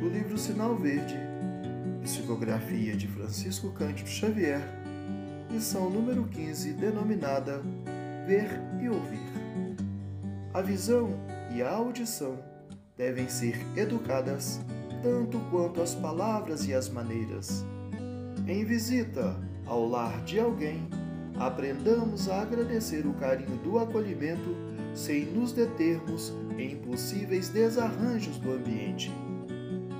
do livro Sinal Verde, psicografia de Francisco Cândido Xavier, lição número 15, denominada Ver e Ouvir. A visão e a audição devem ser educadas tanto quanto as palavras e as maneiras. Em visita ao lar de alguém, aprendamos a agradecer o carinho do acolhimento sem nos determos em possíveis desarranjos do ambiente.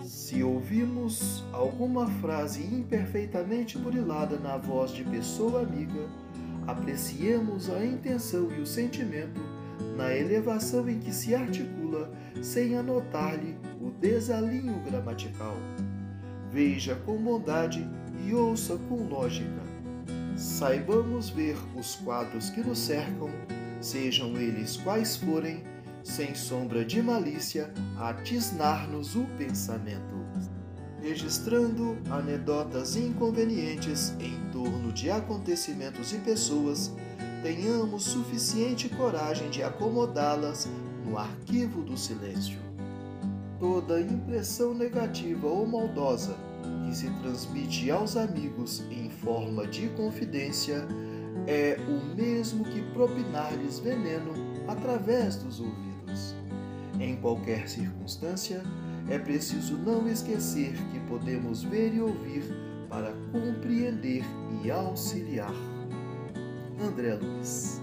Se ouvimos alguma frase imperfeitamente burilada na voz de pessoa amiga, apreciemos a intenção e o sentimento na elevação em que se articula sem anotar-lhe o desalinho gramatical. Veja com bondade e ouça com lógica. Saibamos ver os quadros que nos cercam sejam eles quais forem, sem sombra de malícia, a tisnar-nos o pensamento. Registrando anedotas inconvenientes em torno de acontecimentos e pessoas, tenhamos suficiente coragem de acomodá-las no arquivo do silêncio. Toda impressão negativa ou maldosa que se transmite aos amigos em forma de confidência é o mesmo que propinar-lhes veneno através dos ouvidos. Em qualquer circunstância, é preciso não esquecer que podemos ver e ouvir para compreender e auxiliar. André Luiz